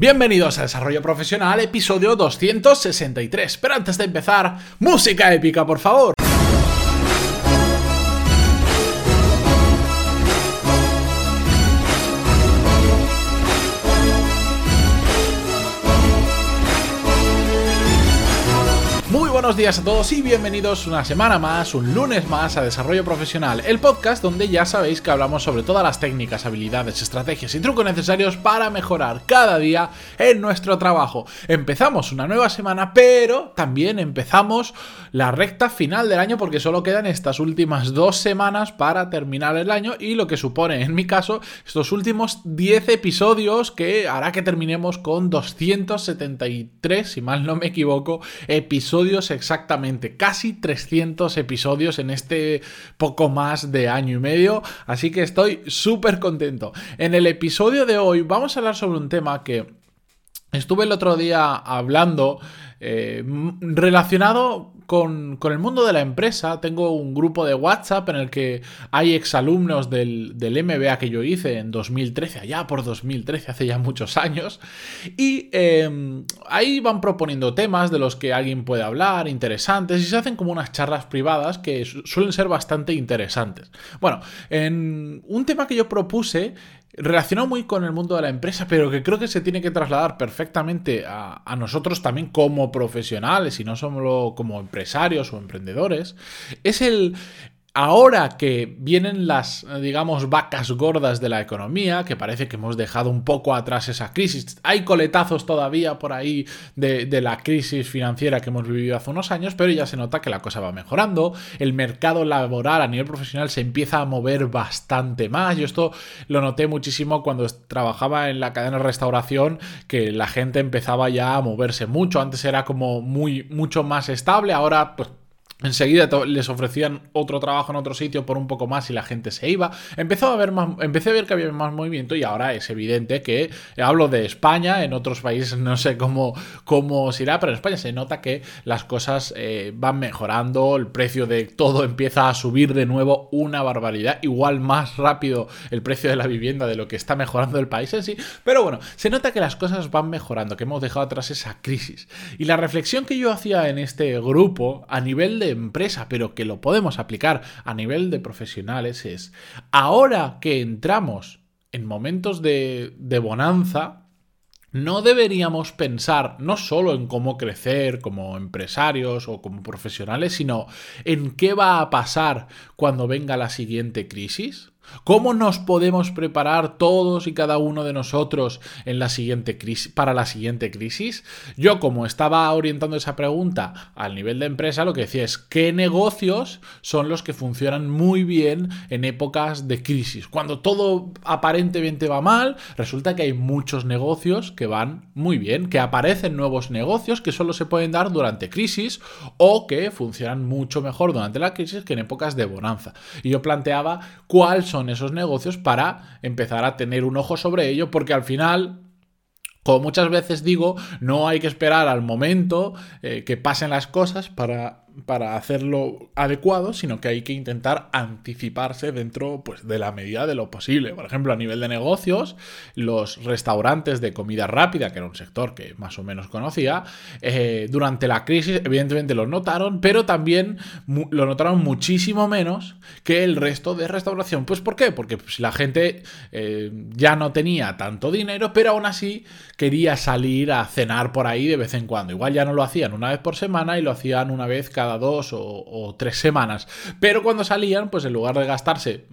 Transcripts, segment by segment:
Bienvenidos a Desarrollo Profesional, episodio 263. Pero antes de empezar, música épica, por favor. Buenos días a todos y bienvenidos una semana más, un lunes más a Desarrollo Profesional, el podcast donde ya sabéis que hablamos sobre todas las técnicas, habilidades, estrategias y trucos necesarios para mejorar cada día en nuestro trabajo. Empezamos una nueva semana, pero también empezamos la recta final del año porque solo quedan estas últimas dos semanas para terminar el año y lo que supone, en mi caso, estos últimos 10 episodios que hará que terminemos con 273, si mal no me equivoco, episodios exactamente, casi 300 episodios en este poco más de año y medio, así que estoy súper contento. En el episodio de hoy vamos a hablar sobre un tema que estuve el otro día hablando eh, relacionado con, el mundo de la empresa. Tengo un grupo de WhatsApp en el que hay exalumnos del, del MBA que yo hice en 2013, allá por 2013, hace ya muchos años. Y em, ahí van proponiendo temas de los que alguien puede hablar, interesantes, y se hacen como unas charlas privadas que suelen ser bastante interesantes. Bueno, en un tema que yo propuse relacionado muy con el mundo de la empresa, pero que creo que se tiene que trasladar perfectamente a, nosotros también como profesionales y no solo como empresarios o emprendedores, es el, Ahora que vienen las, digamos, vacas gordas de la economía, que parece que hemos dejado un poco atrás esa crisis, hay coletazos todavía por ahí de, la crisis financiera que hemos vivido hace unos años, pero ya se nota que la cosa va mejorando, el mercado laboral a nivel profesional se empieza a mover bastante más, yo esto lo noté muchísimo cuando trabajaba en la cadena de restauración, que la gente empezaba ya a moverse mucho, antes era como muy, mucho más estable, ahora pues Enseguida les ofrecían otro trabajo en otro sitio por un poco más y la gente se iba. Empezó a ver más, empecé a ver que había más movimiento y ahora es evidente que hablo de España, en otros países no sé cómo, cómo se irá, pero en España se nota que las cosas eh, van mejorando, el precio de todo empieza a subir de nuevo una barbaridad, igual más rápido el precio de la vivienda de lo que está mejorando el país en sí, pero bueno, se nota que las cosas van mejorando, que hemos dejado atrás esa crisis. Y la reflexión que yo hacía en este grupo a nivel de empresa, pero que lo podemos aplicar a nivel de profesionales, es ahora que entramos en momentos de, de bonanza, no deberíamos pensar no solo en cómo crecer como empresarios o como profesionales, sino en qué va a pasar cuando venga la siguiente crisis. ¿Cómo nos podemos preparar todos y cada uno de nosotros en la siguiente crisis, para la siguiente crisis? Yo, como estaba orientando esa pregunta al nivel de empresa, lo que decía es qué negocios son los que funcionan muy bien en épocas de crisis. Cuando todo aparentemente va mal, resulta que hay muchos negocios que van muy bien, que aparecen nuevos negocios que solo se pueden dar durante crisis o que funcionan mucho mejor durante la crisis que en épocas de bonanza. Y yo planteaba cuál son esos negocios para empezar a tener un ojo sobre ello, porque al final como muchas veces digo, no hay que esperar al momento eh, que pasen las cosas para para hacerlo adecuado, sino que hay que intentar anticiparse dentro pues, de la medida de lo posible. Por ejemplo, a nivel de negocios, los restaurantes de comida rápida, que era un sector que más o menos conocía, eh, durante la crisis evidentemente lo notaron, pero también lo notaron muchísimo menos que el resto de restauración. Pues ¿por qué? Porque pues, la gente eh, ya no tenía tanto dinero, pero aún así quería salir a cenar por ahí de vez en cuando. Igual ya no lo hacían una vez por semana y lo hacían una vez cada dos o, tres semanas. Pero cuando salían, pues en lugar de gastarse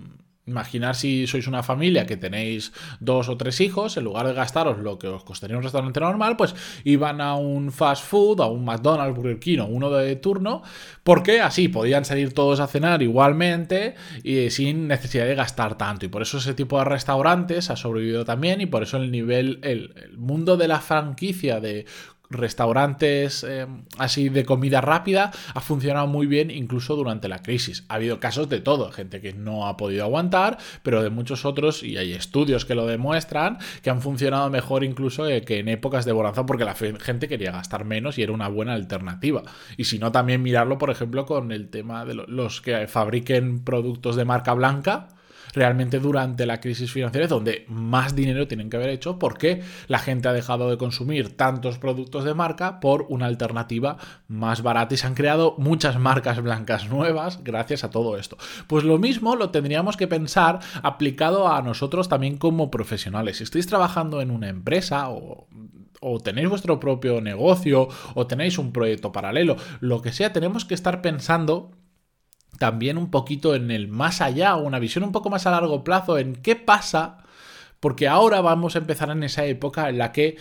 Imaginar si sois una familia que tenéis dos o tres hijos, en lugar de gastaros lo que os costaría un restaurante normal, pues iban a un fast food, a un McDonald's, Burger King o uno de turno, porque así podían salir todos a cenar igualmente y sin necesidad de gastar tanto. Y por eso ese tipo de restaurantes ha sobrevivido también y por eso el nivel, el mundo de la franquicia de restaurantes eh, así de comida rápida ha funcionado muy bien incluso durante la crisis. Ha habido casos de todo, gente que no ha podido aguantar, pero de muchos otros, y hay estudios que lo demuestran, que han funcionado mejor incluso eh, que en épocas de bonanza porque la gente quería gastar menos y era una buena alternativa. Y si no, también mirarlo, por ejemplo, con el tema de los que fabriquen productos de marca blanca realmente durante la crisis financiera es donde más dinero tienen que haber hecho porque la gente ha dejado de consumir tantos productos de marca por una alternativa más barata y se han creado muchas marcas blancas nuevas gracias a todo esto. Pues lo mismo lo tendríamos que pensar aplicado a nosotros también como profesionales. Si estáis trabajando en una empresa o o tenéis vuestro propio negocio o tenéis un proyecto paralelo, lo que sea, tenemos que estar pensando también un poquito en el más allá, una visión un poco más a largo plazo, en qué pasa, porque ahora vamos a empezar en esa época en la que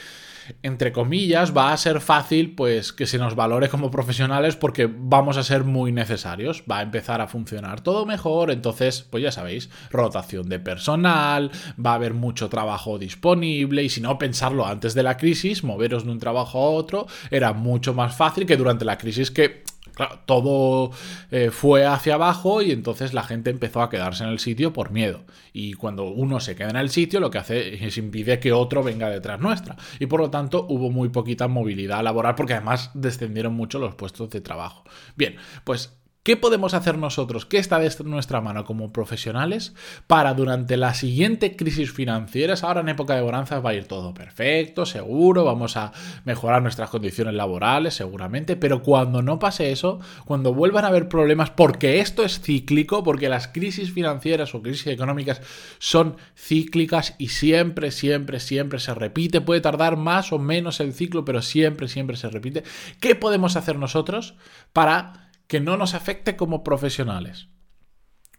entre comillas, va a ser fácil pues que se nos valore como profesionales porque vamos a ser muy necesarios, va a empezar a funcionar todo mejor, entonces, pues ya sabéis, rotación de personal, va a haber mucho trabajo disponible y si no pensarlo antes de la crisis, moveros de un trabajo a otro era mucho más fácil que durante la crisis que Claro, todo eh, fue hacia abajo y entonces la gente empezó a quedarse en el sitio por miedo. Y cuando uno se queda en el sitio, lo que hace es impide que otro venga detrás nuestra. Y por lo tanto hubo muy poquita movilidad laboral porque además descendieron mucho los puestos de trabajo. Bien, pues ¿Qué podemos hacer nosotros? ¿Qué está de nuestra mano como profesionales para durante la siguiente crisis financiera, ahora en época de bonanzas va a ir todo perfecto, seguro, vamos a mejorar nuestras condiciones laborales seguramente, pero cuando no pase eso, cuando vuelvan a haber problemas, porque esto es cíclico, porque las crisis financieras o crisis económicas son cíclicas y siempre, siempre, siempre se repite, puede tardar más o menos el ciclo, pero siempre, siempre se repite, ¿qué podemos hacer nosotros para que no nos afecte como profesionales?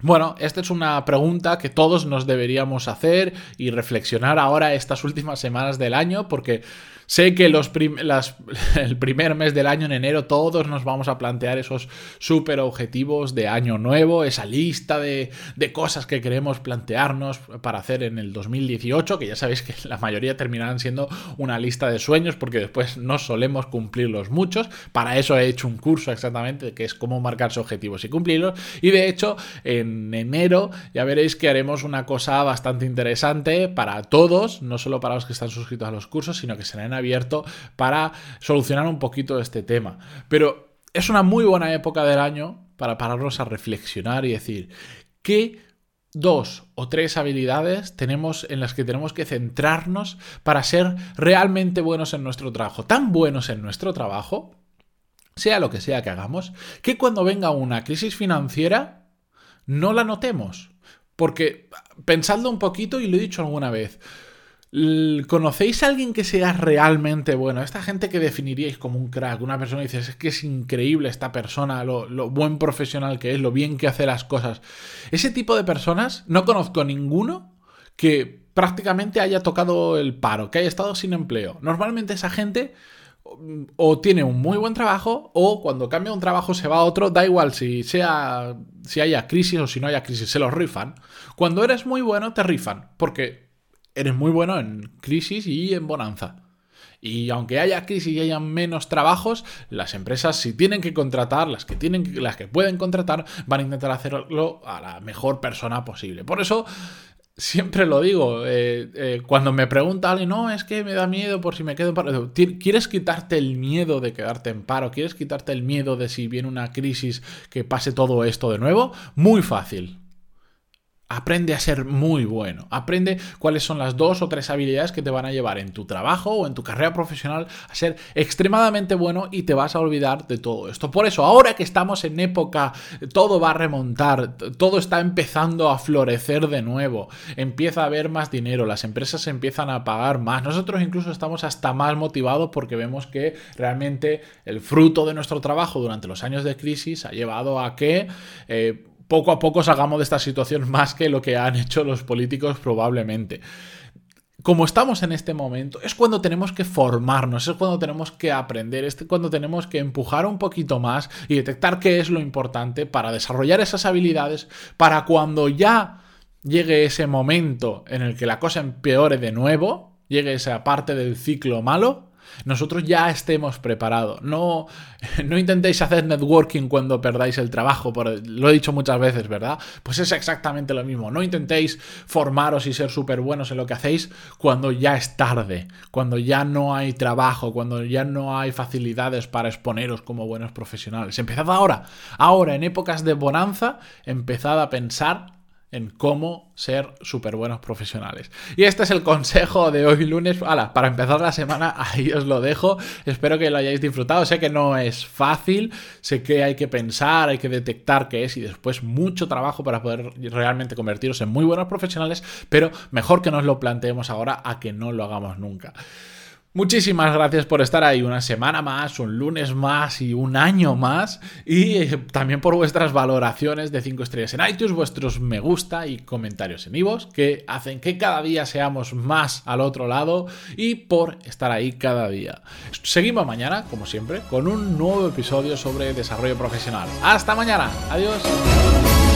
Bueno, esta es una pregunta que todos nos deberíamos hacer y reflexionar ahora estas últimas semanas del año porque Sé que los el primer mes del año, en enero, todos nos vamos a plantear esos super objetivos de año nuevo, esa lista de, cosas que queremos plantearnos para hacer en el 2018, que ya sabéis que la mayoría terminarán siendo una lista de sueños porque después no solemos cumplirlos muchos. Para eso he hecho un curso exactamente que es cómo marcarse objetivos y cumplirlos. Y de hecho, en enero ya veréis que haremos una cosa bastante interesante para todos, no solo para los que están suscritos a los cursos, sino que será en abierto para solucionar un poquito este tema. Pero es una muy buena época del año para pararnos a reflexionar y decir, ¿qué dos o tres habilidades tenemos en las que tenemos que centrarnos para ser realmente buenos en nuestro trabajo? Tan buenos en nuestro trabajo, sea lo que sea que hagamos, que cuando venga una crisis financiera no la notemos. Porque pensadlo un poquito y lo he dicho alguna vez, ¿Conocéis a alguien que sea realmente bueno? Esta gente que definiríais como un crack, una persona que dices, es que es increíble esta persona, lo, lo, buen profesional que es, lo bien que hace las cosas. Ese tipo de personas, no conozco ninguno que prácticamente haya tocado el paro, que haya estado sin empleo. Normalmente esa gente o tiene un muy buen trabajo o cuando cambia un trabajo se va a otro, da igual si sea si haya crisis o si no haya crisis, se los rifan. Cuando eres muy bueno te rifan, porque eres muy bueno en crisis y en bonanza. Y aunque haya crisis y haya menos trabajos, las empresas si tienen que contratar, las que tienen, las que pueden contratar, van a intentar hacerlo a la mejor persona posible. Por eso siempre lo digo, eh, eh, cuando me pregunta alguien, no, es que me da miedo por si me quedo en paro. ¿Quieres quitarte el miedo de quedarte en paro? ¿Quieres quitarte el miedo de si viene una crisis que pase todo esto de nuevo? Muy fácil. Aprende a ser muy bueno. Aprende cuáles son las dos o tres habilidades que te van a llevar en tu trabajo o en tu carrera profesional a ser extremadamente bueno y te vas a olvidar de todo esto. Por eso, ahora que estamos en época, todo va a remontar, todo está empezando a florecer de nuevo, empieza a haber más dinero, las empresas empiezan a pagar más. Nosotros incluso estamos hasta más motivados porque vemos que realmente el fruto de nuestro trabajo durante los años de crisis ha llevado a que... Eh, poco a poco salgamos de esta situación más que lo que han hecho los políticos probablemente. Como estamos en este momento, es cuando tenemos que formarnos, es cuando tenemos que aprender, es cuando tenemos que empujar un poquito más y detectar qué es lo importante para desarrollar esas habilidades, para cuando ya llegue ese momento en el que la cosa empeore de nuevo, llegue esa parte del ciclo malo, nosotros ya estemos preparados. No, no intentéis hacer networking cuando perdáis el trabajo, lo he dicho muchas veces, ¿verdad? Pues es exactamente lo mismo. No intentéis formaros y ser súper buenos en lo que hacéis cuando ya es tarde, cuando ya no hay trabajo, cuando ya no hay facilidades para exponeros como buenos profesionales. Empezad ahora, ahora en épocas de bonanza, empezad a pensar en cómo ser súper buenos profesionales. Y este es el consejo de hoy lunes. Hala, para empezar la semana, ahí os lo dejo. Espero que lo hayáis disfrutado. Sé que no es fácil, sé que hay que pensar, hay que detectar qué es y después mucho trabajo para poder realmente convertiros en muy buenos profesionales, pero mejor que nos lo planteemos ahora a que no lo hagamos nunca. Muchísimas gracias por estar ahí una semana más, un lunes más y un año más. Y eh, también por vuestras valoraciones de 5 estrellas en iTunes, vuestros me gusta y comentarios en vivos que hacen que cada día seamos más al otro lado y por estar ahí cada día. Seguimos mañana, como siempre, con un nuevo episodio sobre desarrollo profesional. Hasta mañana. Adiós.